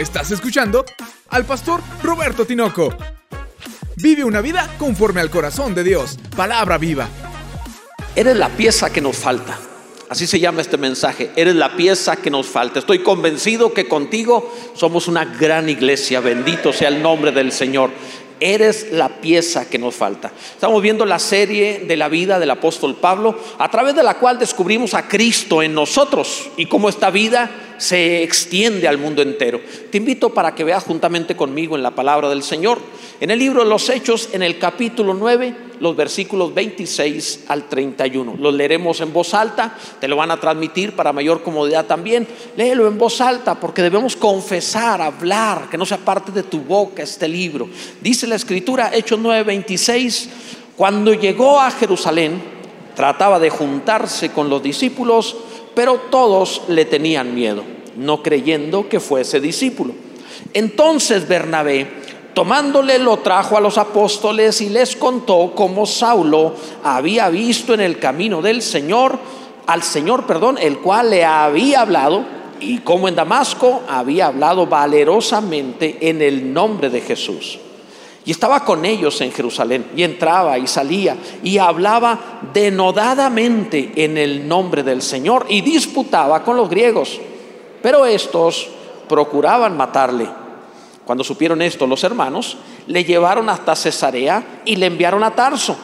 Estás escuchando al pastor Roberto Tinoco. Vive una vida conforme al corazón de Dios. Palabra viva. Eres la pieza que nos falta. Así se llama este mensaje. Eres la pieza que nos falta. Estoy convencido que contigo somos una gran iglesia. Bendito sea el nombre del Señor. Eres la pieza que nos falta. Estamos viendo la serie de la vida del apóstol Pablo, a través de la cual descubrimos a Cristo en nosotros y cómo esta vida se extiende al mundo entero. Te invito para que veas juntamente conmigo en la palabra del Señor. En el libro de los Hechos, en el capítulo 9, los versículos 26 al 31. Los leeremos en voz alta, te lo van a transmitir para mayor comodidad también. Léelo en voz alta porque debemos confesar, hablar, que no sea parte de tu boca este libro. Dice la escritura, Hechos 9, 26, cuando llegó a Jerusalén, trataba de juntarse con los discípulos, pero todos le tenían miedo, no creyendo que fuese discípulo. Entonces Bernabé, tomándole, lo trajo a los apóstoles y les contó cómo Saulo había visto en el camino del Señor, al Señor, perdón, el cual le había hablado, y cómo en Damasco había hablado valerosamente en el nombre de Jesús. Y estaba con ellos en Jerusalén, y entraba y salía, y hablaba denodadamente en el nombre del Señor, y disputaba con los griegos. Pero estos procuraban matarle. Cuando supieron esto los hermanos, le llevaron hasta Cesarea y le enviaron a Tarso.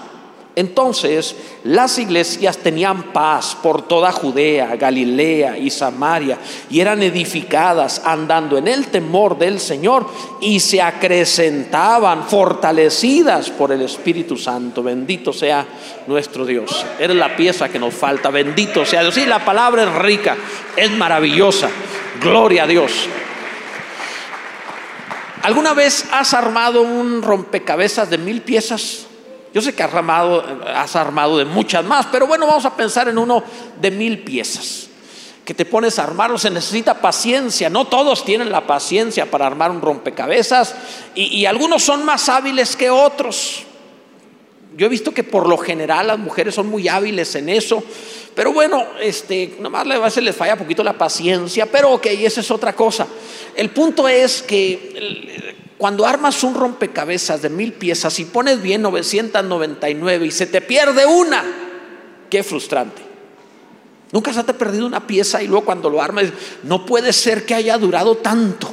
Entonces las iglesias tenían paz por toda Judea, Galilea y Samaria y eran edificadas andando en el temor del Señor y se acrecentaban fortalecidas por el Espíritu Santo. Bendito sea nuestro Dios. Era la pieza que nos falta. Bendito sea Dios. Sí, la palabra es rica, es maravillosa. Gloria a Dios. ¿Alguna vez has armado un rompecabezas de mil piezas? Yo sé que has armado, has armado de muchas más, pero bueno, vamos a pensar en uno de mil piezas. Que te pones a armarlo, se necesita paciencia. No todos tienen la paciencia para armar un rompecabezas y, y algunos son más hábiles que otros. Yo he visto que por lo general las mujeres son muy hábiles en eso, pero bueno, este, nomás a veces les falla poquito la paciencia, pero ok, esa es otra cosa. El punto es que cuando armas un rompecabezas de mil piezas y pones bien 999 y se te pierde una, qué frustrante. Nunca se te ha perdido una pieza y luego cuando lo armas, no puede ser que haya durado tanto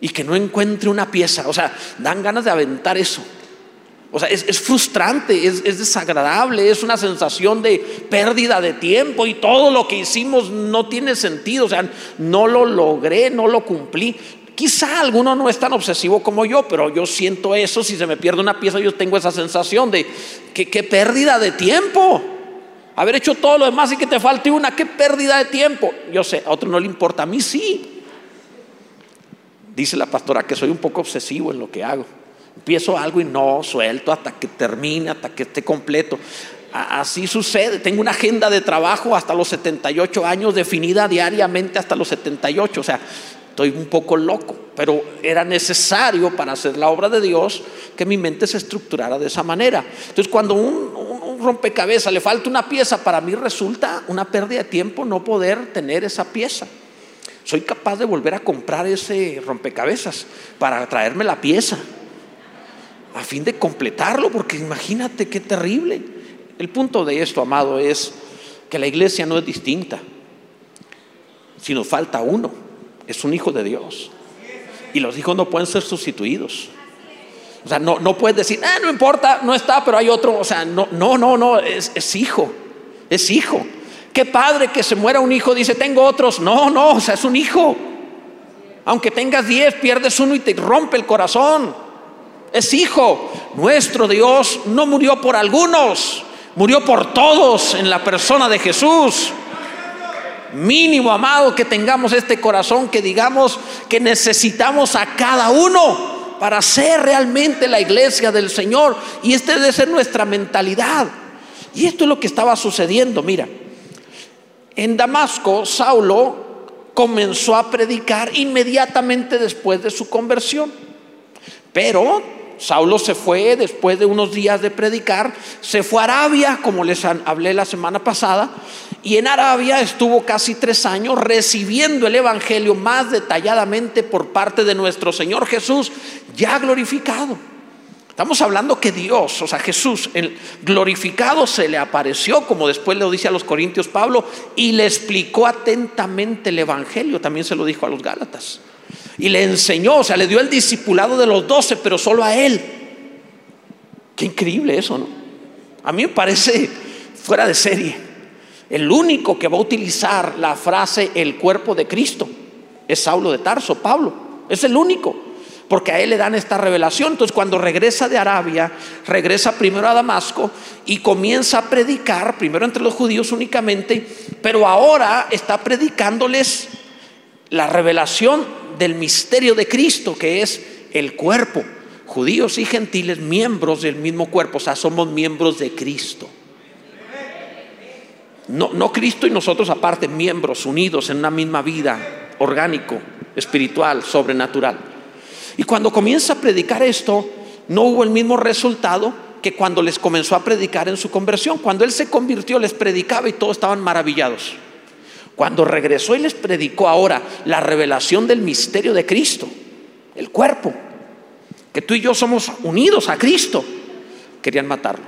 y que no encuentre una pieza. O sea, dan ganas de aventar eso. O sea, es, frustrante, es, es, desagradable, es una sensación de pérdida de tiempo y todo lo que hicimos no tiene sentido. O sea, no lo logré, no lo cumplí. Quizá alguno no es tan obsesivo como yo, pero yo siento eso. Si se me pierde una pieza, yo tengo esa sensación de que qué pérdida de tiempo. Haber hecho todo lo demás y que te falte una, qué pérdida de tiempo. Yo sé, a otro no le importa, a mí sí. Dice la pastora que soy un poco obsesivo en lo que hago. Empiezo algo y no suelto hasta que termine, hasta que esté completo. Así sucede. Tengo una agenda de trabajo hasta los 78 años definida diariamente hasta los 78. O sea, estoy un poco loco, pero era necesario para hacer la obra de Dios que mi mente se estructurara de esa manera. Entonces, cuando un, un rompecabezas le falta una pieza, para mí resulta una pérdida de tiempo no poder tener esa pieza. Soy capaz de volver a comprar ese rompecabezas para traerme la pieza a fin de completarlo, porque imagínate qué terrible. El punto de esto, amado, es que la iglesia no es distinta. Si nos falta uno, es un hijo de Dios. Y los hijos no pueden ser sustituidos. O sea, no, no puedes decir, ah, no importa, no está, pero hay otro. O sea, no, no, no, no, es, es hijo, es hijo. Qué padre que se muera un hijo, dice, tengo otros. No, no, o sea, es un hijo. Aunque tengas diez, pierdes uno y te rompe el corazón es hijo. Nuestro Dios no murió por algunos, murió por todos en la persona de Jesús. Mínimo, amado, que tengamos este corazón, que digamos que necesitamos a cada uno para ser realmente la iglesia del Señor. Y esta debe ser nuestra mentalidad. Y esto es lo que estaba sucediendo. Mira, en Damasco, Saulo comenzó a predicar inmediatamente después de su conversión. Pero Saulo se fue después de unos días de predicar, se fue a Arabia, como les hablé la semana pasada, y en Arabia estuvo casi tres años recibiendo el Evangelio más detalladamente por parte de nuestro Señor Jesús, ya glorificado. Estamos hablando que Dios, o sea, Jesús, el glorificado se le apareció, como después le dice a los Corintios Pablo, y le explicó atentamente el Evangelio, también se lo dijo a los Gálatas. Y le enseñó, o sea, le dio el discipulado de los doce, pero solo a él. Qué increíble eso, ¿no? A mí me parece fuera de serie. El único que va a utilizar la frase el cuerpo de Cristo es Saulo de Tarso, Pablo. Es el único porque a él le dan esta revelación. Entonces cuando regresa de Arabia, regresa primero a Damasco y comienza a predicar, primero entre los judíos únicamente, pero ahora está predicándoles la revelación del misterio de Cristo, que es el cuerpo. Judíos y gentiles, miembros del mismo cuerpo, o sea, somos miembros de Cristo. No, no Cristo y nosotros aparte, miembros unidos en una misma vida, orgánico, espiritual, sobrenatural. Y cuando comienza a predicar esto, no hubo el mismo resultado que cuando les comenzó a predicar en su conversión. Cuando él se convirtió, les predicaba y todos estaban maravillados. Cuando regresó y les predicó ahora la revelación del misterio de Cristo, el cuerpo, que tú y yo somos unidos a Cristo, querían matarlo.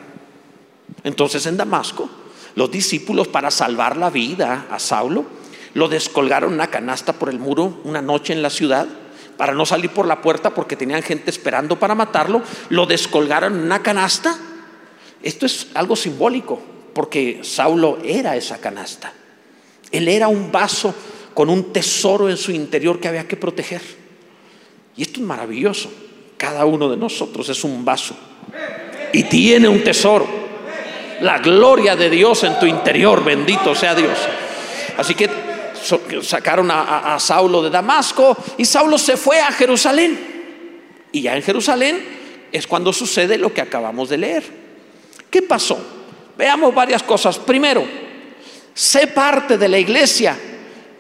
Entonces en Damasco, los discípulos para salvar la vida a Saulo, lo descolgaron una canasta por el muro una noche en la ciudad para no salir por la puerta porque tenían gente esperando para matarlo, lo descolgaron en una canasta. Esto es algo simbólico, porque Saulo era esa canasta. Él era un vaso con un tesoro en su interior que había que proteger. Y esto es maravilloso. Cada uno de nosotros es un vaso y tiene un tesoro. La gloria de Dios en tu interior, bendito sea Dios. Así que sacaron a, Saulo de Damasco y Saulo se fue a Jerusalén. Y ya en Jerusalén es cuando sucede lo que acabamos de leer. ¿Qué pasó? Veamos varias cosas. Primero, sé parte de la iglesia,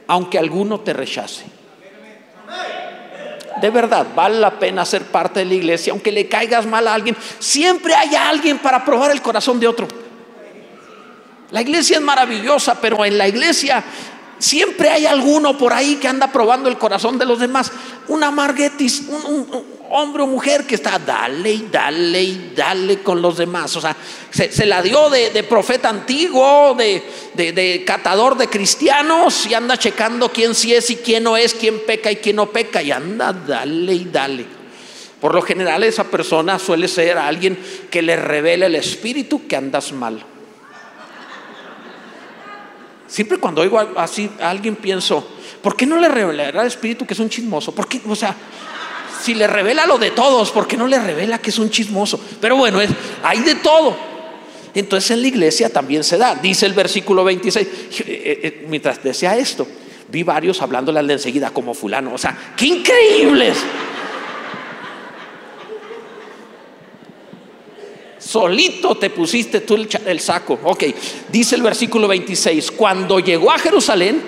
aunque alguno te rechace. De verdad, vale la pena ser parte de la iglesia, aunque le caigas mal a alguien. Siempre hay alguien para probar el corazón de otro. La iglesia es maravillosa, pero en la iglesia Siempre hay alguno por ahí que anda probando el corazón de los demás. Una marguetis, un, hombre o mujer que está dale y dale y dale con los demás. O sea, se, la dio de, profeta antiguo, de, de, catador de cristianos y anda checando quién sí es y quién no es, quién peca y quién no peca y anda dale y dale. Por lo general esa persona suele ser alguien que le revela el espíritu que andas mal. Siempre cuando oigo así a alguien pienso, ¿por qué no le revelará al Espíritu que es un chismoso? ¿Por qué? O sea, si le revela lo de todos, ¿por qué no le revela que es un chismoso? Pero bueno, es, hay de todo. Entonces en la iglesia también se da. Dice el versículo 26, eh, eh, mientras decía esto, vi varios hablándole de enseguida como fulano. O sea, qué increíbles. Solito te pusiste tú el, saco. Ok, dice el versículo 26, cuando llegó a Jerusalén,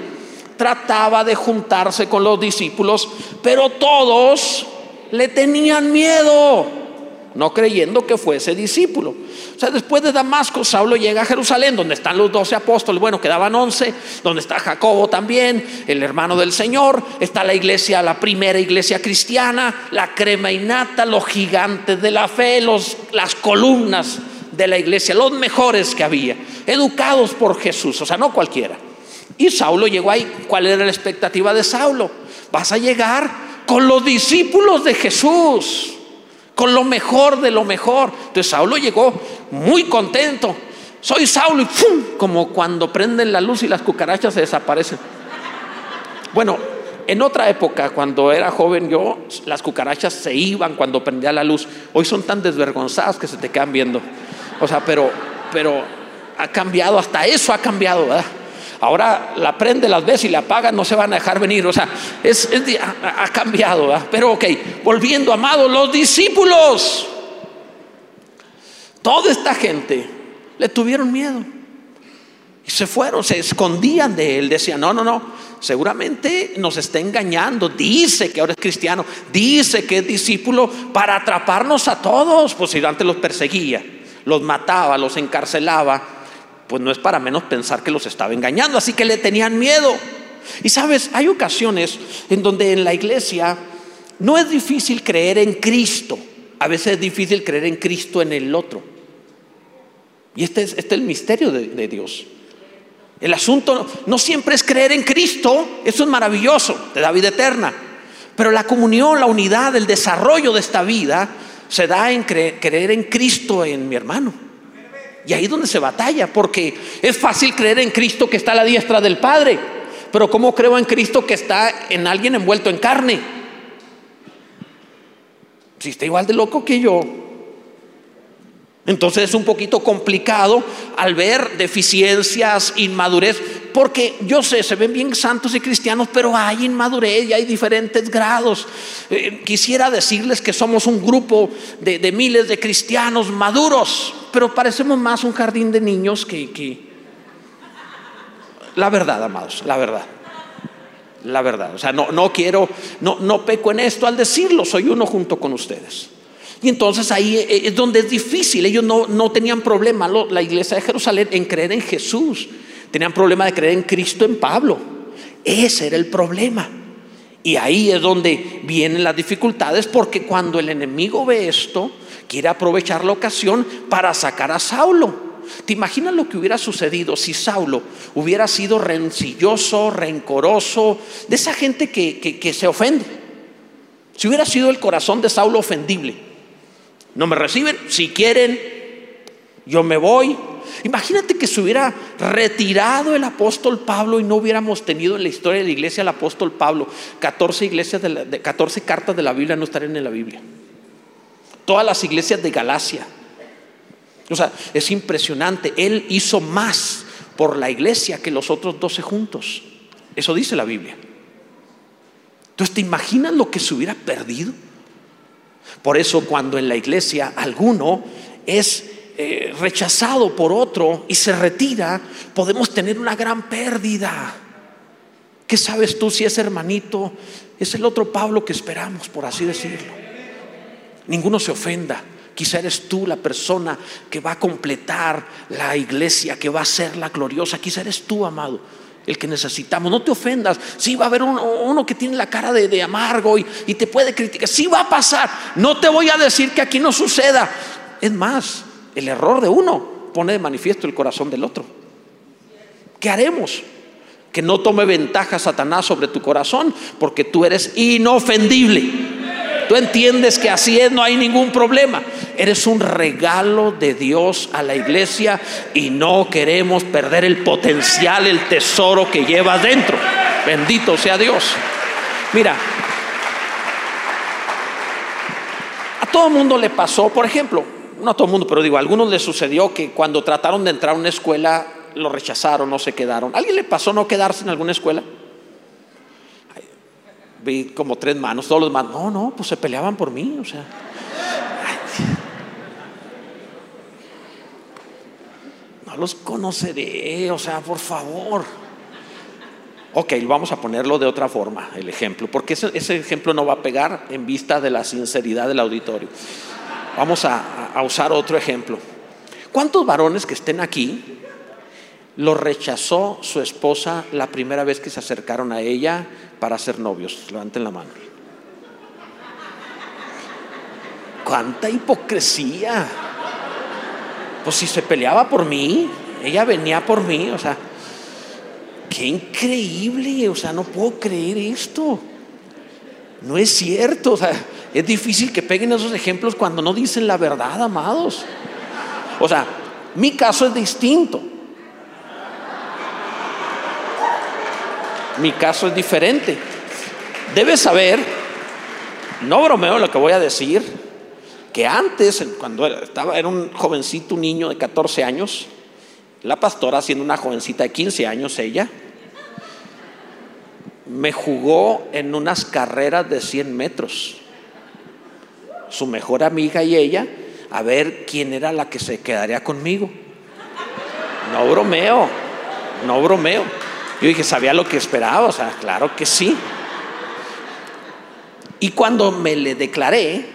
trataba de juntarse con los discípulos, pero todos le tenían miedo no creyendo que fuese discípulo. O sea, después de Damasco, Saulo llega a Jerusalén, donde están los doce apóstoles, bueno, quedaban once, donde está Jacobo también, el hermano del Señor, está la iglesia, la primera iglesia cristiana, la crema innata, los gigantes de la fe, los, las columnas de la iglesia, los mejores que había, educados por Jesús, o sea, no cualquiera. Y Saulo llegó ahí, ¿cuál era la expectativa de Saulo? Vas a llegar con los discípulos de Jesús con lo mejor de lo mejor. Entonces Saulo llegó muy contento. Soy Saulo y ¡pum! como cuando prenden la luz y las cucarachas se desaparecen. Bueno, en otra época, cuando era joven yo, las cucarachas se iban cuando prendía la luz. Hoy son tan desvergonzadas que se te quedan viendo. O sea, pero, pero ha cambiado, hasta eso ha cambiado, ¿verdad? Ahora la prende, las ves y la apaga, no se van a dejar venir. O sea, es, ha, cambiado. Pero ok, volviendo, amados, los discípulos. Toda esta gente le tuvieron miedo. Y se fueron, se escondían de él. Decían, no, no, no, seguramente nos está engañando. Dice que ahora es cristiano, dice que es discípulo para atraparnos a todos. Pues si antes los perseguía, los mataba, los encarcelaba, pues no es para menos pensar que los estaba engañando. Así que le tenían miedo. Y sabes, hay ocasiones en donde en la iglesia no es difícil creer en Cristo. A veces es difícil creer en Cristo en el otro. Y este es, este es el misterio de, de Dios. El asunto no siempre es creer en Cristo, eso es maravilloso, te da vida eterna. Pero la comunión, la unidad, el desarrollo de esta vida se da en creer en Cristo en mi hermano. Y ahí es donde se batalla, porque es fácil creer en Cristo que está a la diestra del Padre, pero ¿cómo creo en Cristo que está en alguien envuelto en carne? Si está igual de loco que yo, entonces es un poquito complicado al ver deficiencias, inmadurez, porque yo sé, se ven bien santos y cristianos, pero hay inmadurez y hay diferentes grados. Eh, quisiera decirles que somos un grupo de, de, miles de cristianos maduros, pero parecemos más un jardín de niños que... La verdad, amados, la verdad. La verdad. O sea, no, no quiero, no, no peco en esto al decirlo, soy uno junto con ustedes. Y entonces ahí eh, es donde es difícil. Ellos no, no tenían problema, la iglesia de Jerusalén, en creer en Jesús. Tenían problema de creer en Cristo, en Pablo. Ese era el problema. Y ahí es donde vienen las dificultades, porque cuando el enemigo ve esto, quiere aprovechar la ocasión para sacar a Saulo. ¿Te imaginas lo que hubiera sucedido si Saulo hubiera sido rencilloso, rencoroso, de esa gente que, que, se ofende? Si hubiera sido el corazón de Saulo ofendible. No me reciben, si quieren, yo me voy. Imagínate que se hubiera retirado el apóstol Pablo y no hubiéramos tenido en la historia de la iglesia el apóstol Pablo. 14, iglesias de, la, de 14 cartas de la Biblia no estarían en la Biblia. Todas las iglesias de Galacia. O sea, es impresionante. Él hizo más por la iglesia que los otros 12 juntos. Eso dice la Biblia. Entonces, ¿te imaginas lo que se hubiera perdido? Por eso cuando en la iglesia alguno es eh, rechazado por otro y se retira, podemos tener una gran pérdida. ¿Qué sabes tú si ese hermanito es el otro Pablo que esperamos, por así decirlo? Ninguno se ofenda. Quizá eres tú la persona que va a completar la iglesia, que va a ser la gloriosa. Quizá eres tú, amado el que necesitamos. No te ofendas. Sí va a haber uno, uno que tiene la cara de, amargo y, y, te puede criticar. Sí va a pasar. No te voy a decir que aquí no suceda. Es más, el error de uno pone de manifiesto el corazón del otro. ¿Qué haremos? Que no tome ventaja Satanás sobre tu corazón porque tú eres inofendible. Entiendes que así es, no hay ningún problema. Eres un regalo de Dios a la iglesia y no queremos perder el potencial, el tesoro que llevas dentro. Bendito sea Dios. Mira, a todo mundo le pasó, por ejemplo, no a todo el mundo, pero digo, a algunos les sucedió que cuando trataron de entrar a una escuela lo rechazaron, no se quedaron. ¿A ¿Alguien le pasó no quedarse en alguna escuela? Vi como tres manos, todos los manos, no, no, pues se peleaban por mí, o sea. No los conoceré, o sea, por favor. Ok, vamos a ponerlo de otra forma, el ejemplo, porque ese, ejemplo no va a pegar en vista de la sinceridad del auditorio. Vamos a usar otro ejemplo. ¿Cuántos varones que estén aquí lo rechazó su esposa la primera vez que se acercaron a ella para ser novios. Levanten la mano. ¿Cuánta hipocresía? Pues si se peleaba por mí, ella venía por mí, o sea, qué increíble, o sea, no puedo creer esto. No es cierto, o sea, es difícil que peguen esos ejemplos cuando no dicen la verdad, amados. O sea, mi caso es distinto. Mi caso es diferente. Debes saber, no bromeo lo que voy a decir, que antes, cuando estaba, era un jovencito, un niño de 14 años, la pastora, siendo una jovencita de 15 años, ella, me jugó en unas carreras de 100 metros. Su mejor amiga y ella, a ver quién era la que se quedaría conmigo. No bromeo, no bromeo. Yo dije, sabía lo que esperaba, o sea, claro que sí. Y cuando me le declaré,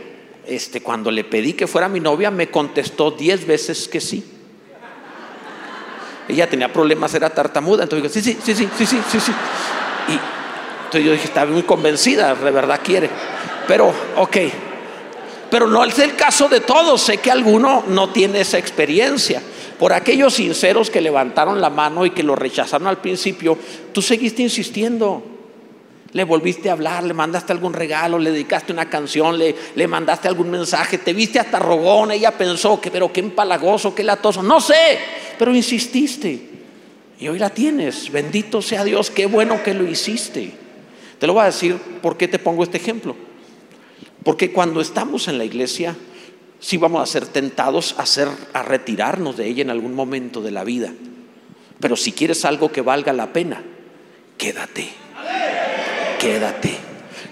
este, cuando le pedí que fuera mi novia, me contestó diez veces que sí. Ella tenía problemas, era tartamuda, entonces dijo, sí, sí, sí, sí, sí, sí, sí. Y entonces yo dije, estaba muy convencida, de verdad quiere. Pero, ok, pero no es el caso de todos, sé que alguno no tiene esa experiencia. Por aquellos sinceros que levantaron la mano y que lo rechazaron al principio, tú seguiste insistiendo. Le volviste a hablar, le mandaste algún regalo, le dedicaste una canción, le, le mandaste algún mensaje, te viste hasta rogón, ella pensó que, pero qué empalagoso, qué latoso, no sé, pero insististe. Y hoy la tienes, bendito sea Dios, qué bueno que lo hiciste. Te lo voy a decir por qué te pongo este ejemplo. Porque cuando estamos en la iglesia, sí vamos a ser tentados a, ser, a retirarnos de ella en algún momento de la vida. Pero si quieres algo que valga la pena, quédate. Quédate.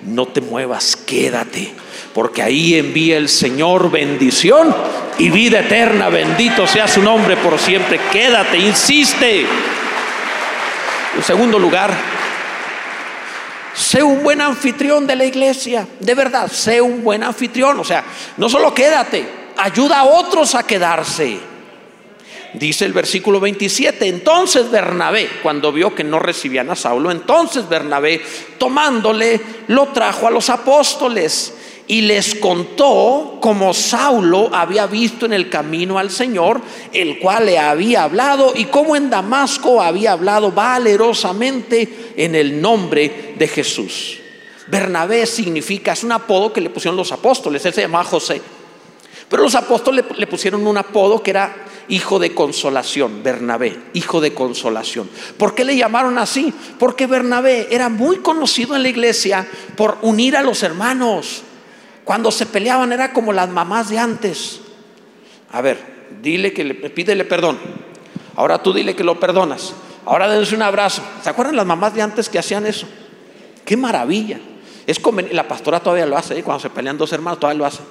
No te muevas, quédate. Porque ahí envía el Señor bendición y vida eterna. Bendito sea su nombre por siempre. Quédate, insiste. En segundo lugar, sé un buen anfitrión de la iglesia. De verdad, sé un buen anfitrión. O sea, no solo quédate, ayuda a otros a quedarse. Dice el versículo 27, entonces Bernabé, cuando vio que no recibían a Saulo, entonces Bernabé, tomándole, lo trajo a los apóstoles y les contó como Saulo había visto en el camino al Señor, el cual le había hablado, y cómo en Damasco había hablado valerosamente en el nombre de Jesús. Bernabé significa, es un apodo que le pusieron los apóstoles, él se llamaba José. Pero los apóstoles le, pusieron un apodo que era hijo de consolación, Bernabé, hijo de consolación. ¿Por qué le llamaron así? Porque Bernabé era muy conocido en la iglesia por unir a los hermanos. Cuando se peleaban era como las mamás de antes. A ver, dile que le pídele perdón. Ahora tú dile que lo perdonas. Ahora dense un abrazo. ¿Se acuerdan las mamás de antes que hacían eso? Qué maravilla. Es la pastora todavía lo hace, ¿eh? cuando se pelean dos hermanos todavía lo hace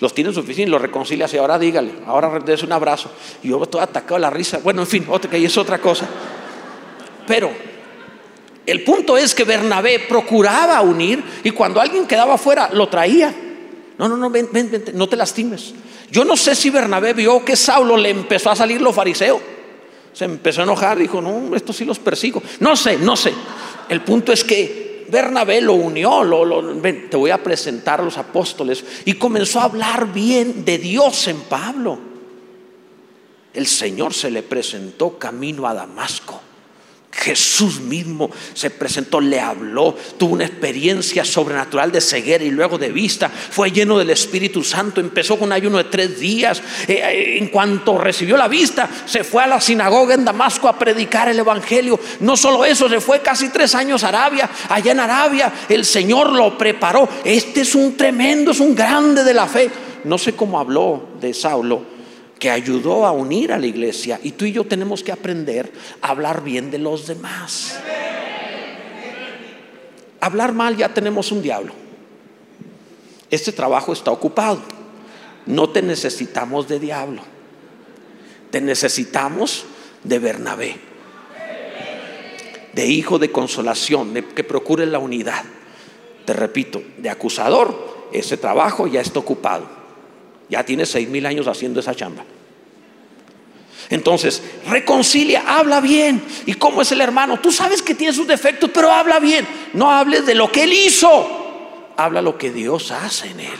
los tiene en su oficina y los reconcilia y ahora dígale, ahora des un abrazo. Y yo estoy atacado a la risa. Bueno, en fin, otra, que es otra cosa. Pero el punto es que Bernabé procuraba unir y cuando alguien quedaba fuera, lo traía. No, no, no, ven, ven, ven, no te lastimes. Yo no sé si Bernabé vio que Saulo le empezó a salir lo fariseo. Se empezó a enojar, dijo, no, esto sí los persigo. No sé, no sé. El punto es que Bernabé lo unió, te voy a presentar a los apóstoles y comenzó a hablar bien de Dios en Pablo. El Señor se le presentó camino a Damasco. Jesús mismo se presentó, le habló, tuvo una experiencia sobrenatural de ceguera y luego de vista, fue lleno del Espíritu Santo, empezó con un ayuno de tres días, eh, eh, en cuanto recibió la vista, se fue a la sinagoga en Damasco a predicar el Evangelio, no solo eso, se fue casi tres años a Arabia, allá en Arabia el Señor lo preparó, este es un tremendo, es un grande de la fe, no sé cómo habló de Saulo, que ayudó a unir a la iglesia. Y tú y yo tenemos que aprender a hablar bien de los demás. Hablar mal ya tenemos un diablo. Este trabajo está ocupado. No te necesitamos de diablo. Te necesitamos de Bernabé. De hijo de consolación, de que procure la unidad. Te repito, de acusador, ese trabajo ya está ocupado. Ya tiene seis mil años haciendo esa chamba. Entonces, reconcilia, habla bien. ¿Y cómo es el hermano? Tú sabes que tiene sus defectos, pero habla bien. No hables de lo que él hizo. Habla lo que Dios hace en él.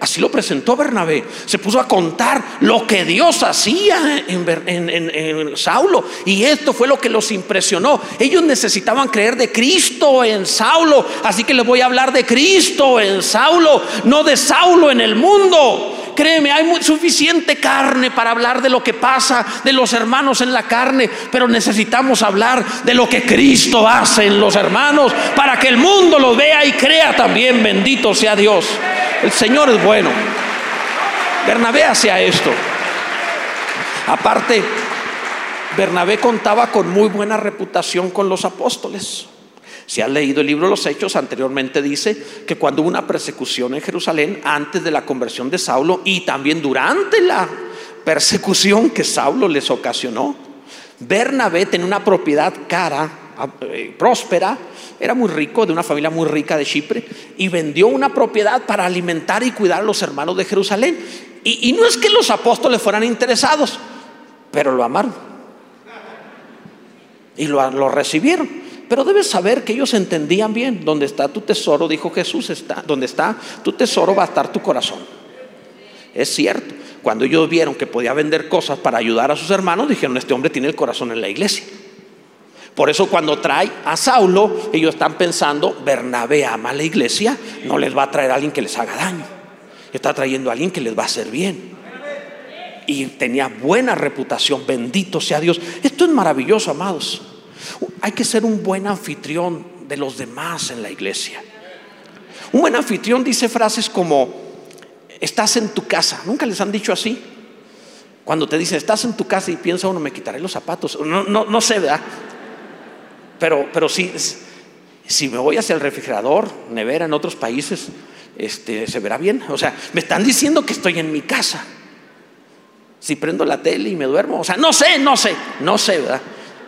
Así lo presentó Bernabé. Se puso a contar lo que Dios hacía en, Saulo. Y esto fue lo que los impresionó. Ellos necesitaban creer de Cristo en Saulo. Así que les voy a hablar de Cristo en Saulo, no de Saulo en el mundo. Créeme, hay suficiente carne para hablar de lo que pasa de los hermanos en la carne, pero necesitamos hablar de lo que Cristo hace en los hermanos para que el mundo lo vea y crea también. Bendito sea Dios. El Señor es bueno. Bernabé hacía esto. Aparte, Bernabé contaba con muy buena reputación con los apóstoles. Si has leído el libro de los Hechos, anteriormente dice que cuando hubo una persecución en Jerusalén, antes de la conversión de Saulo y también durante la persecución que Saulo les ocasionó, Bernabé tenía una propiedad cara, eh, próspera, era muy rico, de una familia muy rica de Chipre, y vendió una propiedad para alimentar y cuidar a los hermanos de Jerusalén. Y, no es que los apóstoles fueran interesados, pero lo amaron. Y lo, lo recibieron. Pero debes saber que ellos entendían bien, donde está tu tesoro, dijo Jesús, está, donde está tu tesoro va a estar tu corazón. Es cierto. Cuando ellos vieron que podía vender cosas para ayudar a sus hermanos, dijeron, este hombre tiene el corazón en la iglesia. Por eso cuando trae a Saulo, ellos están pensando, Bernabé ama a la iglesia, no les va a traer a alguien que les haga daño. Está trayendo a alguien que les va a hacer bien. Y tenía buena reputación, bendito sea Dios. Esto es maravilloso, amados. Hay que ser un buen anfitrión de los demás en la iglesia. Un buen anfitrión dice frases como, estás en tu casa. ¿Nunca les han dicho así? Cuando te dicen, estás en tu casa y piensa uno, me quitaré los zapatos. No, no, sé, ¿verdad? Pero, pero si, si me voy hacia el refrigerador, nevera en otros países, este, se verá bien. O sea, me están diciendo que estoy en mi casa. Si prendo la tele y me duermo, o sea, no sé, no sé, no sé, ¿verdad?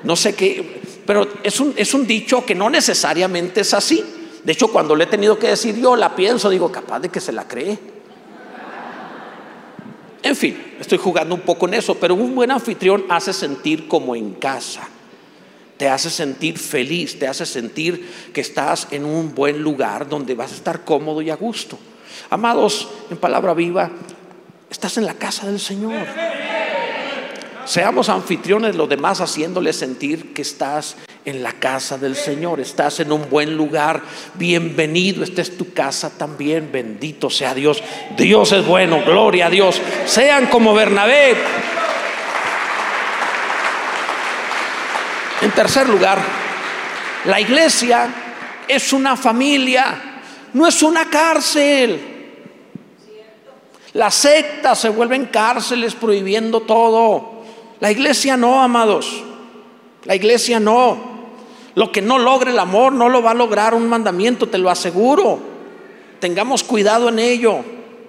No sé qué, pero es un, es un dicho que no necesariamente es así. De hecho, cuando le he tenido que decir yo, la pienso, digo, capaz de que se la cree. En fin, estoy jugando un poco en eso, pero un buen anfitrión hace sentir como en casa. Te hace sentir feliz, te hace sentir que estás en un buen lugar donde vas a estar cómodo y a gusto. Amados, en palabra viva, estás en la casa del Señor. Seamos anfitriones los demás haciéndole sentir que estás en la casa del Señor, estás en un buen lugar, bienvenido, esta es tu casa también, bendito sea Dios. Dios es bueno, gloria a Dios. Sean como Bernabé. En tercer lugar, la iglesia es una familia, no es una cárcel. Las sectas se vuelven cárceles prohibiendo todo. La iglesia no, amados. La iglesia no. Lo que no logre el amor no lo va a lograr un mandamiento, te lo aseguro. Tengamos cuidado en ello.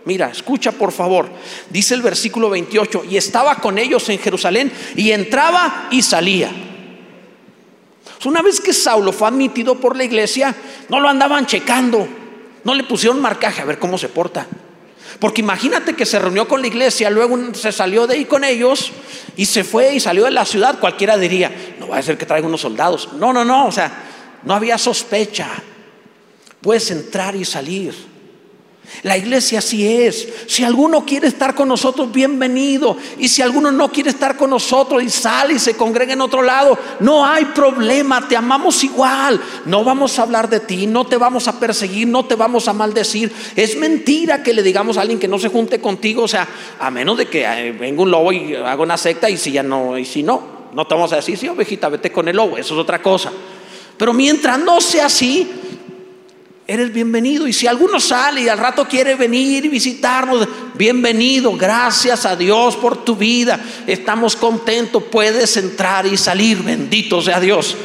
Mira, escucha por favor. Dice el versículo 28, y estaba con ellos en Jerusalén y entraba y salía. Una vez que Saulo fue admitido por la iglesia, no lo andaban checando, no le pusieron marcaje a ver cómo se porta. Porque imagínate que se reunió con la iglesia, luego se salió de ahí con ellos y se fue y salió de la ciudad. Cualquiera diría, no va a ser que traiga unos soldados. No, no, no, o sea, no había sospecha. Puedes entrar y salir. La iglesia así es. Si alguno quiere estar con nosotros, bienvenido. Y si alguno no quiere estar con nosotros y sale y se congrega en otro lado, no hay problema, te amamos igual. No vamos a hablar de ti, no te vamos a perseguir, no te vamos a maldecir. Es mentira que le digamos a alguien que no se junte contigo, o sea, a menos de que eh, venga un lobo y haga una secta y si ya no, y si no, no te vamos a decir, sí, ovejita, vete con el lobo, eso es otra cosa. Pero mientras no sea así, eres bienvenido. Y si alguno sale y al rato quiere venir y visitarnos, bienvenido. Gracias a Dios por tu vida. Estamos contentos. Puedes entrar y salir. Bendito sea Dios.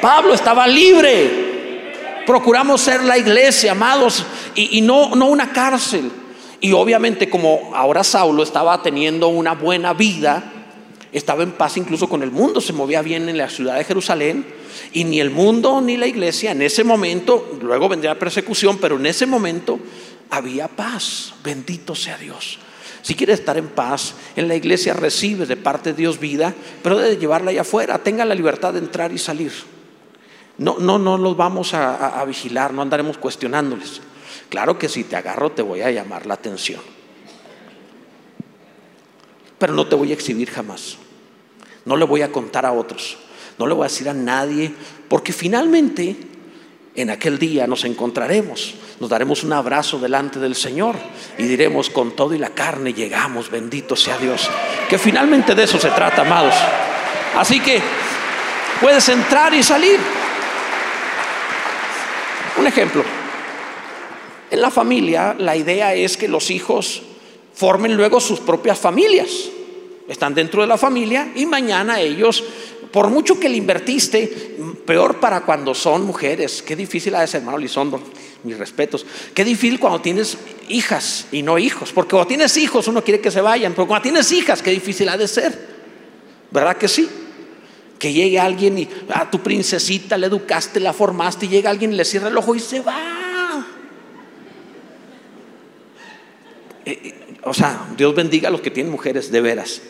Pablo estaba libre. Procuramos ser la iglesia, amados, y, no, no una cárcel. Y obviamente como ahora Saulo estaba teniendo una buena vida, estaba en paz incluso con el mundo, se movía bien en la ciudad de Jerusalén y ni el mundo ni la iglesia en ese momento, luego vendría persecución, pero en ese momento había paz. Bendito sea Dios. Si quieres estar en paz, en la iglesia recibe de parte de Dios vida, pero debe llevarla allá afuera. Tenga la libertad de entrar y salir. No, no, no los vamos a, a vigilar, no andaremos cuestionándoles. Claro que si te agarro te voy a llamar la atención. Pero no te voy a exhibir jamás. No le voy a contar a otros no le voy a decir a nadie, porque finalmente en aquel día nos encontraremos, nos daremos un abrazo delante del Señor y diremos con todo y la carne llegamos, bendito sea Dios. Que finalmente de eso se trata, amados. Así que puedes entrar y salir. Un ejemplo. En la familia la idea es que los hijos formen luego sus propias familias. Están dentro de la familia y mañana ellos por mucho que le invertiste, peor para cuando son mujeres. Qué difícil ha de ser, hermano Lizondo, mis respetos. Qué difícil cuando tienes hijas y no hijos. Porque cuando tienes hijos uno quiere que se vayan, pero cuando tienes hijas, qué difícil ha de ser. ¿Verdad que sí? Que llegue alguien y a tu princesita le educaste, la formaste y llega alguien y le cierra el ojo y se va. Eh, eh, o sea, Dios bendiga a los que tienen mujeres de veras.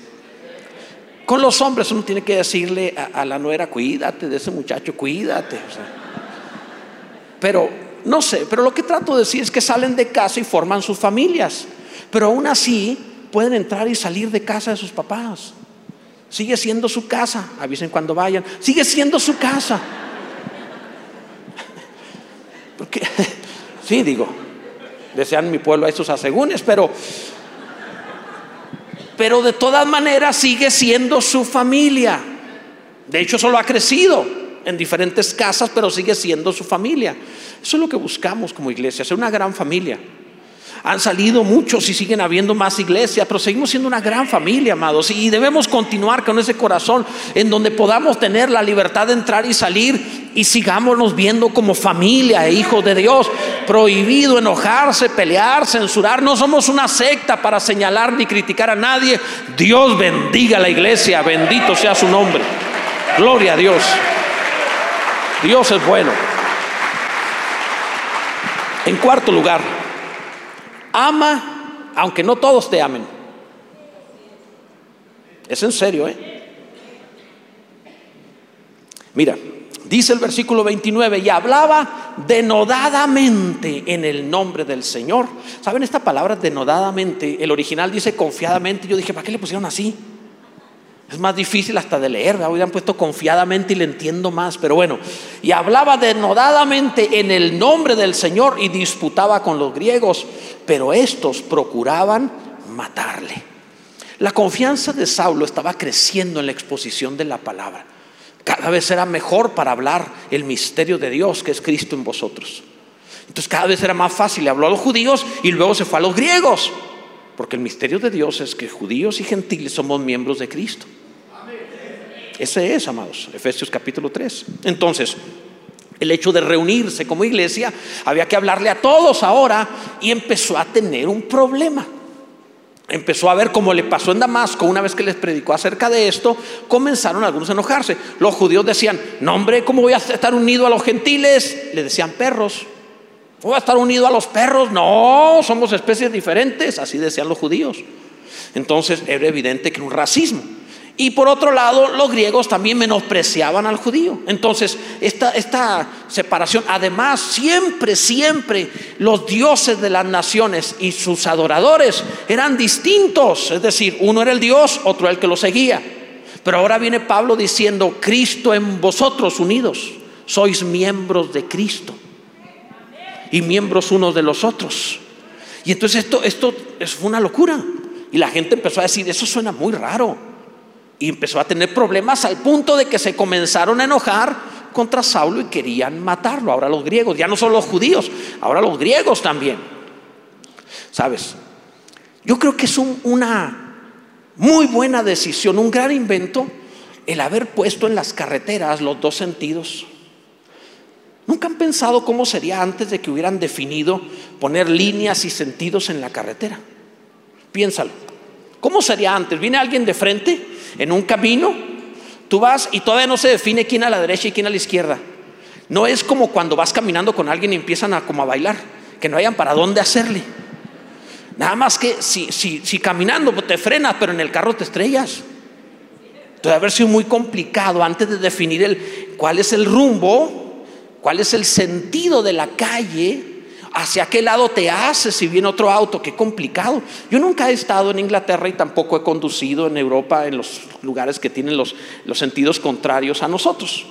Con los hombres uno tiene que decirle a, la nuera, cuídate de ese muchacho, cuídate. pero no sé, pero lo que trato de decir es que salen de casa y forman sus familias. Pero aún así pueden entrar y salir de casa de sus papás. Sigue siendo su casa, avisen cuando vayan, sigue siendo su casa. Porque, sí, digo, desean mi pueblo a esos asegúnes, pero pero de todas maneras sigue siendo su familia. De hecho, solo ha crecido en diferentes casas, pero sigue siendo su familia. Eso es lo que buscamos como iglesia, ser una gran familia. Han salido muchos y siguen habiendo más iglesias, pero seguimos siendo una gran familia, amados. Y debemos continuar con ese corazón en donde podamos tener la libertad de entrar y salir y sigámonos viendo como familia e hijos de Dios. Prohibido enojarse, pelear, censurar. No somos una secta para señalar ni criticar a nadie. Dios bendiga a la iglesia, bendito sea su nombre. Gloria a Dios. Dios es bueno. En cuarto lugar, ama aunque no todos te amen. Es en serio, ¿eh? Mira, dice el versículo 29, y hablaba denodadamente en el nombre del Señor. ¿Saben esta palabra denodadamente? El original dice confiadamente. Yo dije, ¿para qué le pusieron así? Es más difícil hasta de leer, hoy han puesto confiadamente y le entiendo más, pero bueno, y hablaba denodadamente en el nombre del Señor y disputaba con los griegos, pero estos procuraban matarle. La confianza de Saulo estaba creciendo en la exposición de la palabra. Cada vez era mejor para hablar el misterio de Dios que es Cristo en vosotros. Entonces cada vez era más fácil. Le habló a los judíos y luego se fue a los griegos. Porque el misterio de Dios es que judíos y gentiles somos miembros de Cristo. Ese es, amados, Efesios capítulo 3. Entonces, el hecho de reunirse como iglesia, había que hablarle a todos ahora y empezó a tener un problema. Empezó a ver como le pasó en Damasco, una vez que les predicó acerca de esto, comenzaron algunos a enojarse. Los judíos decían, no hombre, ¿cómo voy a estar unido a los gentiles? Le decían perros. ¿Voy a estar unido a los perros? No, somos especies diferentes, así decían los judíos. Entonces era evidente que era un racismo. Y por otro lado, los griegos también menospreciaban al judío. Entonces, esta, esta, separación, además, siempre, siempre los dioses de las naciones y sus adoradores eran distintos. Es decir, uno era el dios, otro el que lo seguía. Pero ahora viene Pablo diciendo, Cristo en vosotros unidos, sois miembros de Cristo y miembros unos de los otros. Y entonces esto, esto una locura. Y la gente empezó a decir, eso suena muy raro. Y empezó a tener problemas al punto de que se comenzaron a enojar contra Saulo y querían matarlo. Ahora los griegos, ya no solo los judíos, ahora los griegos también. ¿Sabes? Yo creo que es una muy buena decisión, un gran invento el haber puesto en las carreteras los dos sentidos. ¿Nunca han pensado cómo sería antes de que hubieran definido poner líneas y sentidos en la carretera? Piénsalo. ¿Cómo sería antes? ¿Viene alguien de frente en un camino? Tú vas y todavía no se define quién a la derecha y quién a la izquierda. No es como cuando vas caminando con alguien y empiezan a como a bailar, que no hayan para dónde hacerle. Nada más que si, si, si caminando te frenas, pero en el carro te estrellas. Debe haber sido muy complicado antes de definir el, cuál es el rumbo ¿Cuál es el sentido de la calle? ¿Hacia qué lado te haces si viene otro auto? Qué complicado. Yo nunca he estado en Inglaterra y tampoco he conducido en Europa en los lugares que tienen los, los sentidos contrarios a nosotros.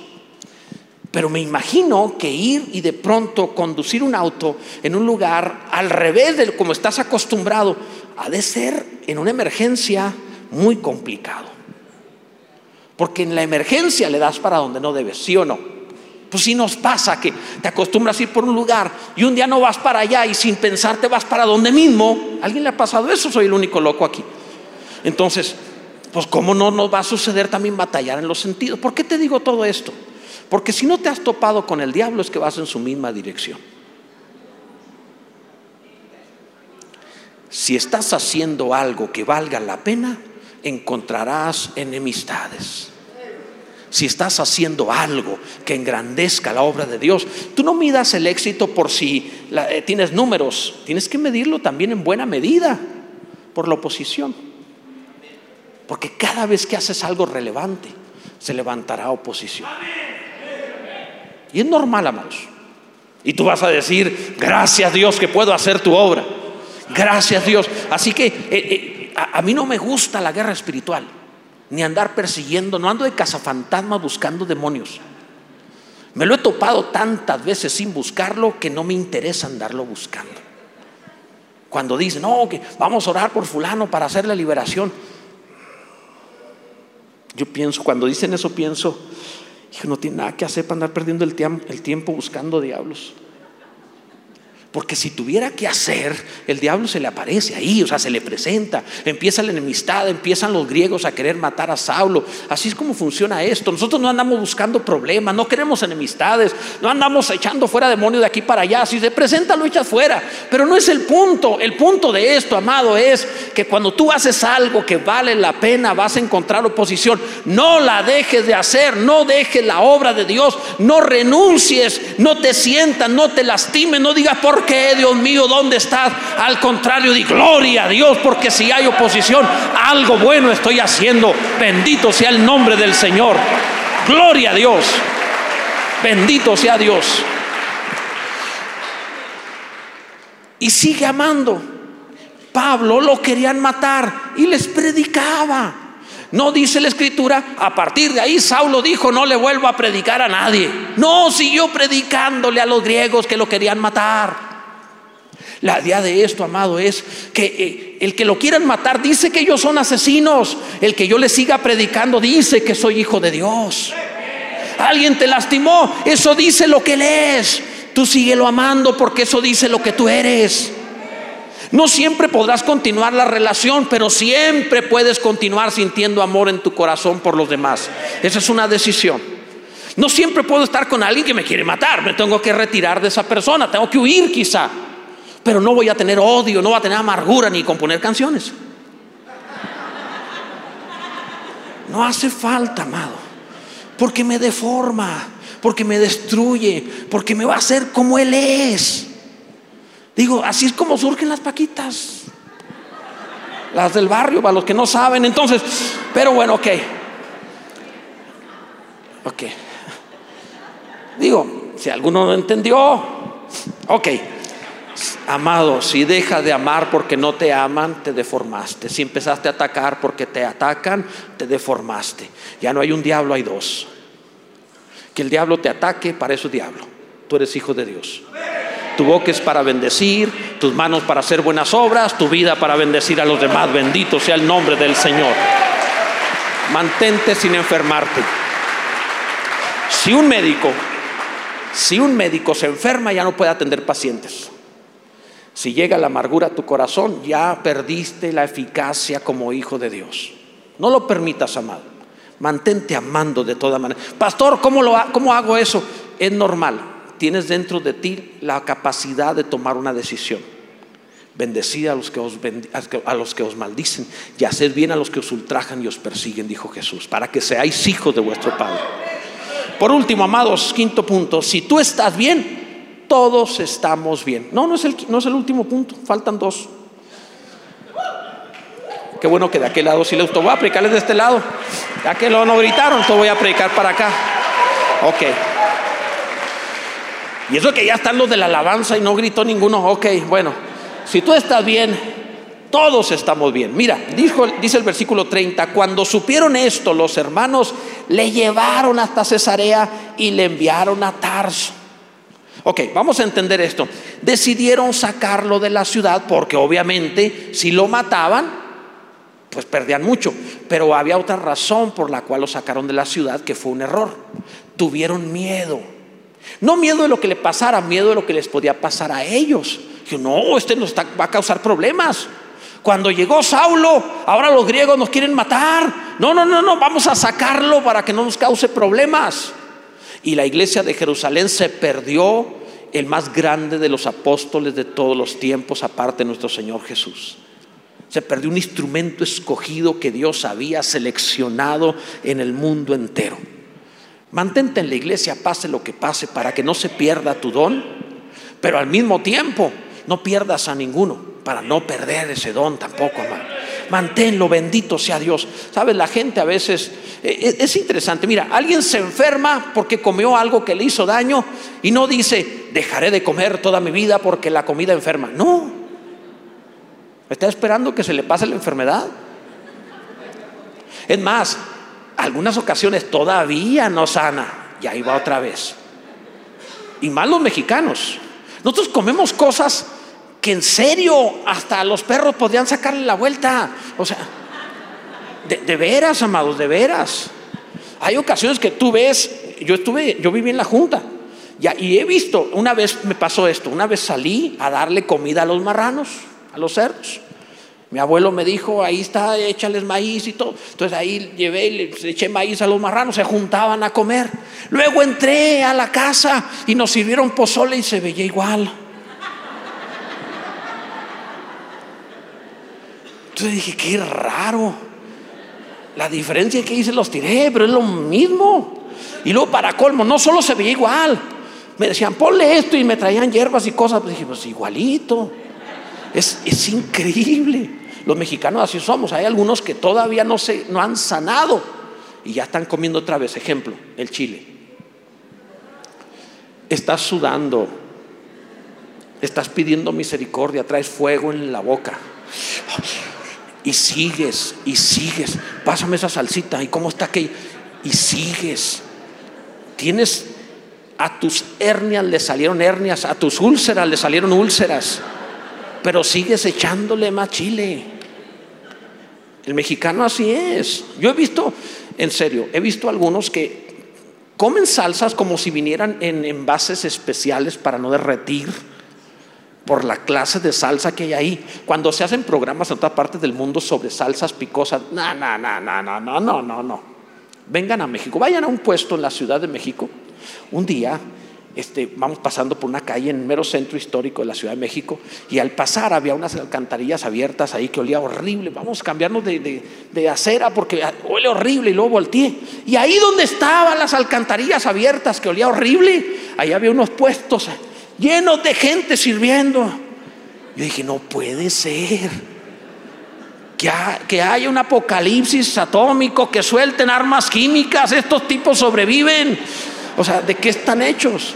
Pero me imagino que ir y de pronto conducir un auto en un lugar al revés de como estás acostumbrado, ha de ser en una emergencia muy complicado. Porque en la emergencia le das para donde no debes, ¿sí o no? Pues si nos pasa que te acostumbras a ir por un lugar y un día no vas para allá y sin pensar te vas para donde mismo. ¿Alguien le ha pasado eso? Soy el único loco aquí. Entonces, pues cómo no nos va a suceder también batallar en los sentidos. ¿Por qué te digo todo esto? Porque si no te has topado con el diablo es que vas en su misma dirección. Si estás haciendo algo que valga la pena, encontrarás enemistades. Si estás haciendo algo que engrandezca la obra de Dios, tú no midas el éxito por si eh, tienes números, tienes que medirlo también en buena medida por la oposición. Porque cada vez que haces algo relevante, se levantará oposición. Y es normal, amados. Y tú vas a decir, gracias Dios que puedo hacer tu obra. Gracias Dios. Así que eh, eh, a, a mí no me gusta la guerra espiritual ni andar persiguiendo, no ando de cazafantasma buscando demonios. Me lo he topado tantas veces sin buscarlo que no me interesa andarlo buscando. Cuando dicen, no, que vamos a orar por fulano para hacer la liberación. Yo pienso, cuando dicen eso, pienso, hijo, no tiene nada que hacer para andar perdiendo el tiempo buscando diablos. Porque si tuviera que hacer, el diablo se le aparece ahí, o sea, se le presenta. Empieza la enemistad, empiezan los griegos a querer matar a Saulo. Así es como funciona esto. Nosotros no andamos buscando problemas, no queremos enemistades, no andamos echando fuera demonios de aquí para allá. Si se presenta, lo echas fuera. Pero no es el punto. El punto de esto, amado, es que cuando tú haces algo que vale la pena, vas a encontrar oposición. No la dejes de hacer, no dejes la obra de Dios, no renuncies, no te sientas, no te lastimes, no digas por qué, Dios mío, dónde estás? Al contrario, di gloria a Dios, porque si hay oposición, algo bueno estoy haciendo. Bendito sea el nombre del Señor. Gloria a Dios. Bendito sea Dios. Y sigue amando. Pablo lo querían matar y les predicaba. No dice la escritura, a partir de ahí Saulo dijo, no le vuelvo a predicar a nadie. No, siguió predicándole a los griegos que lo querían matar. La idea de esto, amado, es que eh, el que lo quieran matar dice que ellos son asesinos. El que yo le siga predicando dice que soy hijo de Dios. Alguien te lastimó, eso dice lo que él es. Tú síguelo amando porque eso dice lo que tú eres. No siempre podrás continuar la relación, pero siempre puedes continuar sintiendo amor en tu corazón por los demás. Esa es una decisión. No siempre puedo estar con alguien que me quiere matar, me tengo que retirar de esa persona, tengo que huir quizá pero no voy a tener odio, no voy a tener amargura ni componer canciones. No hace falta, amado, porque me deforma, porque me destruye, porque me va a hacer como Él es. Digo, así es como surgen las paquitas. Las del barrio, para los que no saben. Entonces, pero bueno, ok. Ok. Digo, si alguno no entendió, ok. Amado, si dejas de amar porque no te aman, te deformaste. Si empezaste a atacar porque te atacan, te deformaste. Ya no hay un diablo, hay dos. Que el diablo te ataque, para eso diablo. Tú eres hijo de Dios. Tu boca es para bendecir, tus manos para hacer buenas obras, tu vida para bendecir a los demás. Bendito sea el nombre del Señor. Mantente sin enfermarte. Si un médico, si un médico se enferma, ya no puede atender pacientes. Si llega la amargura a tu corazón, ya perdiste la eficacia como hijo de Dios. No lo permitas, amado. Mantente amando de toda manera. Pastor, ¿cómo, lo, ¿cómo hago eso? Es normal. Tienes dentro de ti la capacidad de tomar una decisión. Bendecid a los que os, a los que os maldicen y haced bien a los que os ultrajan y os persiguen, dijo Jesús, para que seáis hijos de vuestro Padre. Por último, amados, quinto punto, si tú estás bien, todos estamos bien. No, no es el, no es el último punto, faltan dos. Qué bueno que de aquel lado sí les gustó. Voy a predicarles de este lado. De aquel lado no gritaron, entonces voy a predicar para acá. Ok. Y eso que ya están los de la alabanza y no gritó ninguno. Ok, bueno. Si tú estás bien, todos estamos bien. Mira, dijo, dice el versículo 30, cuando supieron esto, los hermanos le llevaron hasta Cesarea y le enviaron a Tarso. Ok, vamos a entender esto. Decidieron sacarlo de la ciudad porque obviamente si lo mataban, pues perdían mucho. Pero había otra razón por la cual lo sacaron de la ciudad que fue un error. Tuvieron miedo. No miedo de lo que le pasara, miedo de lo que les podía pasar a ellos. Dijo, no, este nos va a causar problemas. Cuando llegó Saulo, ahora los griegos nos quieren matar. No, no, no, no, vamos a sacarlo para que no nos cause problemas y la iglesia de Jerusalén se perdió el más grande de los apóstoles de todos los tiempos, aparte de nuestro Señor Jesús. Se perdió un instrumento escogido que Dios había seleccionado en el mundo entero. Mantente en la iglesia, pase lo que pase, para que no se pierda tu don, pero al mismo tiempo no pierdas a ninguno, para no perder ese don tampoco, hermano. Manténlo, bendito sea Dios. Sabes, la gente a veces eh, eh, es interesante. Mira, alguien se enferma porque comió algo que le hizo daño y no dice, dejaré de comer toda mi vida porque la comida enferma. No. Está esperando que se le pase la enfermedad. Es más, algunas ocasiones todavía no sana. Y ahí va otra vez. Y más los mexicanos. Nosotros comemos cosas que en serio hasta los perros podrían sacarle la vuelta. O sea, de, veras, amados, de veras. Hay ocasiones que tú ves, yo estuve, yo viví en la junta. Ya, y he visto, una vez me pasó esto, una vez salí a darle comida a los marranos, a los cerdos. Mi abuelo me dijo, ahí está, échales maíz y todo. Entonces ahí llevé, le eché maíz a los marranos, se juntaban a comer. Luego entré a la casa y nos sirvieron pozole y se veía igual. Entonces dije, qué raro. La diferencia es que hice los tiré, pero es lo mismo. Y luego para colmo, no solo se veía igual. Me decían, ponle esto y me traían hierbas y cosas. Pues dije, pues igualito. Es, es increíble. Los mexicanos así somos. Hay algunos que todavía no, se, no han sanado y ya están comiendo otra vez. Ejemplo, el chile. Estás sudando, estás pidiendo misericordia, traes fuego en la boca. Y sigues, y sigues. Pásame esa salsita. ¿Y cómo está que Y sigues. Tienes a tus hernias le salieron hernias, a tus úlceras le salieron úlceras, pero sigues echándole más chile. El mexicano así es. Yo he visto, en serio, he visto algunos que comen salsas como si vinieran en envases especiales para no derretir por la clase de salsa que hay ahí. Cuando se hacen programas en otras partes del mundo sobre salsas picosas, no, no, no, no, no, no, no, no, no. Vengan a México, vayan a un puesto en la Ciudad de México. Un día este, vamos pasando por una calle en el mero centro histórico de la Ciudad de México y al pasar había unas alcantarillas abiertas ahí que olía horrible. Vamos a cambiarnos de, acera porque huele horrible y luego volteé. Y ahí donde estaban las alcantarillas abiertas que olía horrible, ahí había unos puestos llenos de gente sirviendo. Yo dije, no puede ser. Que, que haya un apocalipsis atómico, que suelten armas químicas, estos tipos sobreviven. O sea, ¿de qué están hechos?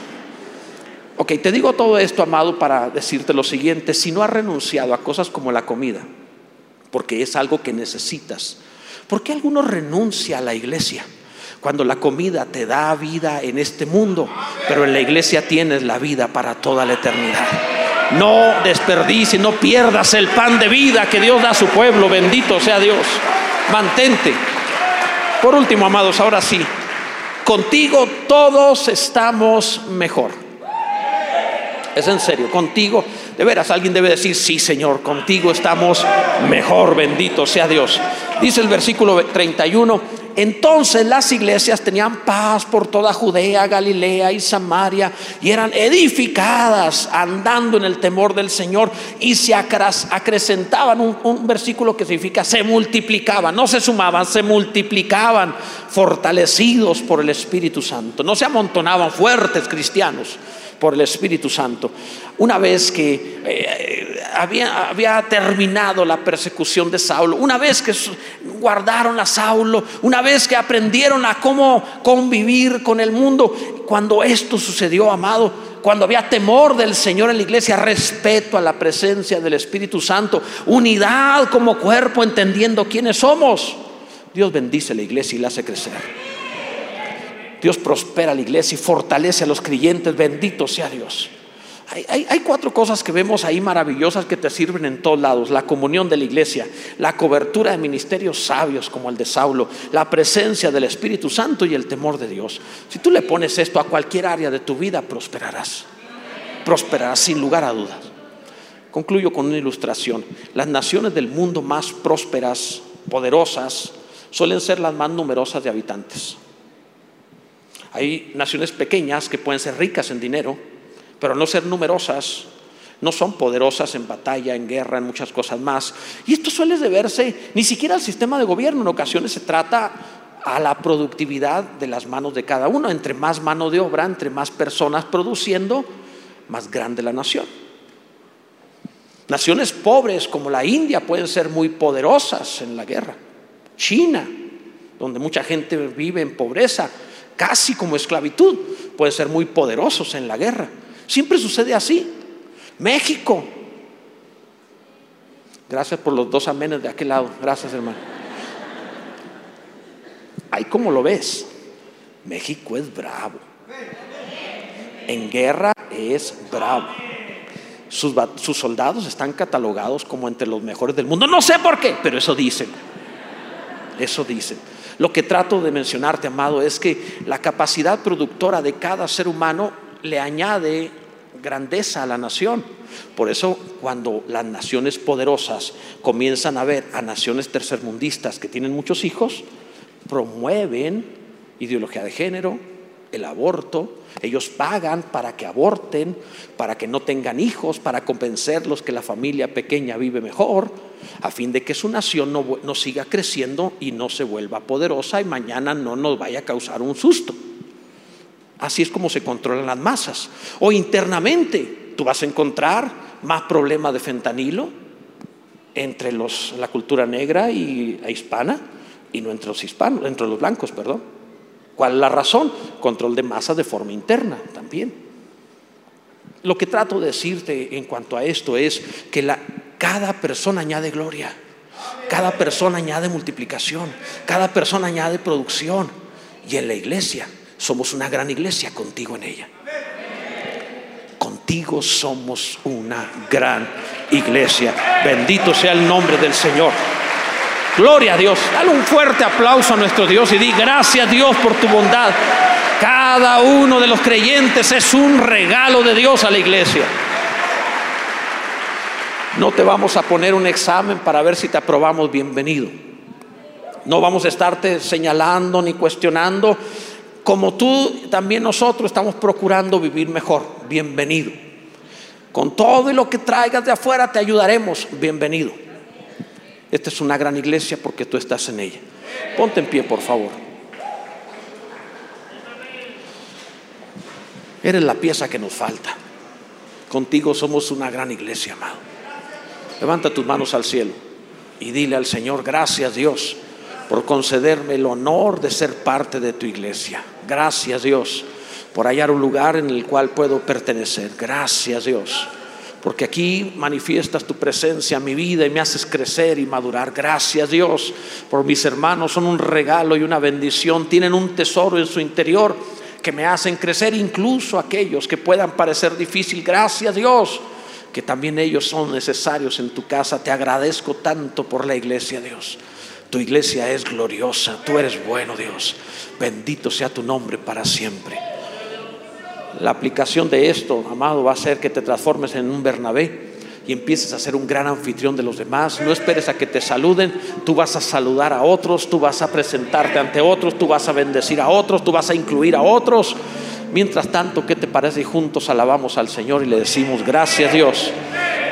Ok, te digo todo esto, amado, para decirte lo siguiente. Si no has renunciado a cosas como la comida, porque es algo que necesitas, ¿por qué alguno renuncia a la iglesia? Cuando la comida te da vida en este mundo, pero en la iglesia tienes la vida para toda la eternidad. No desperdicies, no pierdas el pan de vida que Dios da a su pueblo. Bendito sea Dios. Mantente. Por último, amados, ahora sí, contigo todos estamos mejor. Es en serio, contigo, de veras, alguien debe decir, sí Señor, contigo estamos mejor, bendito sea Dios. Dice el versículo 31, entonces las iglesias tenían paz por toda Judea, Galilea y Samaria y eran edificadas andando en el temor del Señor y se acrecentaban, un, versículo que significa se multiplicaban, no se sumaban, se multiplicaban, fortalecidos por el Espíritu Santo, no se amontonaban fuertes cristianos por el Espíritu Santo. Una vez que eh, había, había, terminado la persecución de Saulo, una vez que guardaron a Saulo, una vez que aprendieron a cómo convivir con el mundo, cuando esto sucedió, amado, cuando había temor del Señor en la iglesia, respeto a la presencia del Espíritu Santo, unidad como cuerpo, entendiendo quiénes somos, Dios bendice la iglesia y la hace crecer. Dios prospera la iglesia y fortalece a los creyentes. Bendito sea Dios. Hay, cuatro cosas que vemos ahí maravillosas que te sirven en todos lados. La comunión de la iglesia, la cobertura de ministerios sabios como el de Saulo, la presencia del Espíritu Santo y el temor de Dios. Si tú le pones esto a cualquier área de tu vida, prosperarás. Prosperarás sin lugar a dudas. Concluyo con una ilustración. Las naciones del mundo más prósperas, poderosas, suelen ser las más numerosas de habitantes. Hay naciones pequeñas que pueden ser ricas en dinero, pero no ser numerosas, no son poderosas en batalla, en guerra, en muchas cosas más. Y esto suele deberse ni siquiera al sistema de gobierno, en ocasiones se trata a la productividad de las manos de cada uno. Entre más mano de obra, entre más personas produciendo, más grande la nación. Naciones pobres como la India pueden ser muy poderosas en la guerra. China, donde mucha gente vive en pobreza, casi como esclavitud, pueden ser muy poderosos en la guerra. Siempre sucede así. México. Gracias por los dos amenes de aquel lado. Gracias, hermano. Ahí como lo ves. México es bravo. En guerra es bravo. Sus, soldados están catalogados como entre los mejores del mundo. No sé por qué, pero eso dicen. Eso dicen. Lo que trato de mencionarte, amado, es que la capacidad productora de cada ser humano le añade grandeza a la nación. Por eso cuando las naciones poderosas comienzan a ver a naciones tercermundistas que tienen muchos hijos, promueven ideología de género, el aborto, ellos pagan para que aborten, para que no tengan hijos, para convencerlos que la familia pequeña vive mejor, a fin de que su nación no, siga creciendo y no se vuelva poderosa y mañana no nos vaya a causar un susto. Así es como se controlan las masas. O internamente, tú vas a encontrar más problemas de fentanilo entre los, la cultura negra y la hispana y no entre los hispanos, entre los blancos, perdón. ¿Cuál es la razón? Control de masa de forma interna también. Lo que trato de decirte en cuanto a esto es que la, cada persona añade gloria, cada persona añade multiplicación, cada persona añade producción. Y en la iglesia somos una gran iglesia contigo en ella. Contigo somos una gran iglesia. Bendito sea el nombre del Señor. Gloria a Dios. Dale un fuerte aplauso a nuestro Dios y di gracias Dios por tu bondad. Cada uno de los creyentes es un regalo de Dios a la iglesia. No te vamos a poner un examen para ver si te aprobamos bienvenido. No vamos a estarte señalando ni cuestionando. Como tú, también nosotros estamos procurando vivir mejor. Bienvenido. Con todo y lo que traigas de afuera te ayudaremos. Bienvenido. Esta es una gran iglesia porque tú estás en ella. Ponte en pie, por favor. Eres la pieza que nos falta. Contigo somos una gran iglesia, amado. Levanta tus manos al cielo y dile al Señor, gracias Dios por concederme el honor de ser parte de tu iglesia. Gracias Dios por hallar un lugar en el cual puedo pertenecer. Gracias Dios porque aquí manifiestas tu presencia en mi vida y me haces crecer y madurar. Gracias Dios por mis hermanos, son un regalo y una bendición, tienen un tesoro en su interior que me hacen crecer, incluso aquellos que puedan parecer difícil. Gracias Dios, que también ellos son necesarios en tu casa. Te agradezco tanto por la iglesia, Dios. Tu iglesia es gloriosa, tú eres bueno, Dios. Bendito sea tu nombre para siempre. La aplicación de esto, amado, va a ser que te transformes en un Bernabé y empieces a ser un gran anfitrión de los demás. No esperes a que te saluden, tú vas a saludar a otros, tú vas a presentarte ante otros, tú vas a bendecir a otros, tú vas a incluir a otros. Mientras tanto, ¿qué te parece? Y juntos alabamos al Señor y le decimos, gracias Dios,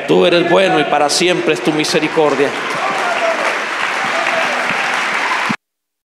tú eres bueno y para siempre es tu misericordia.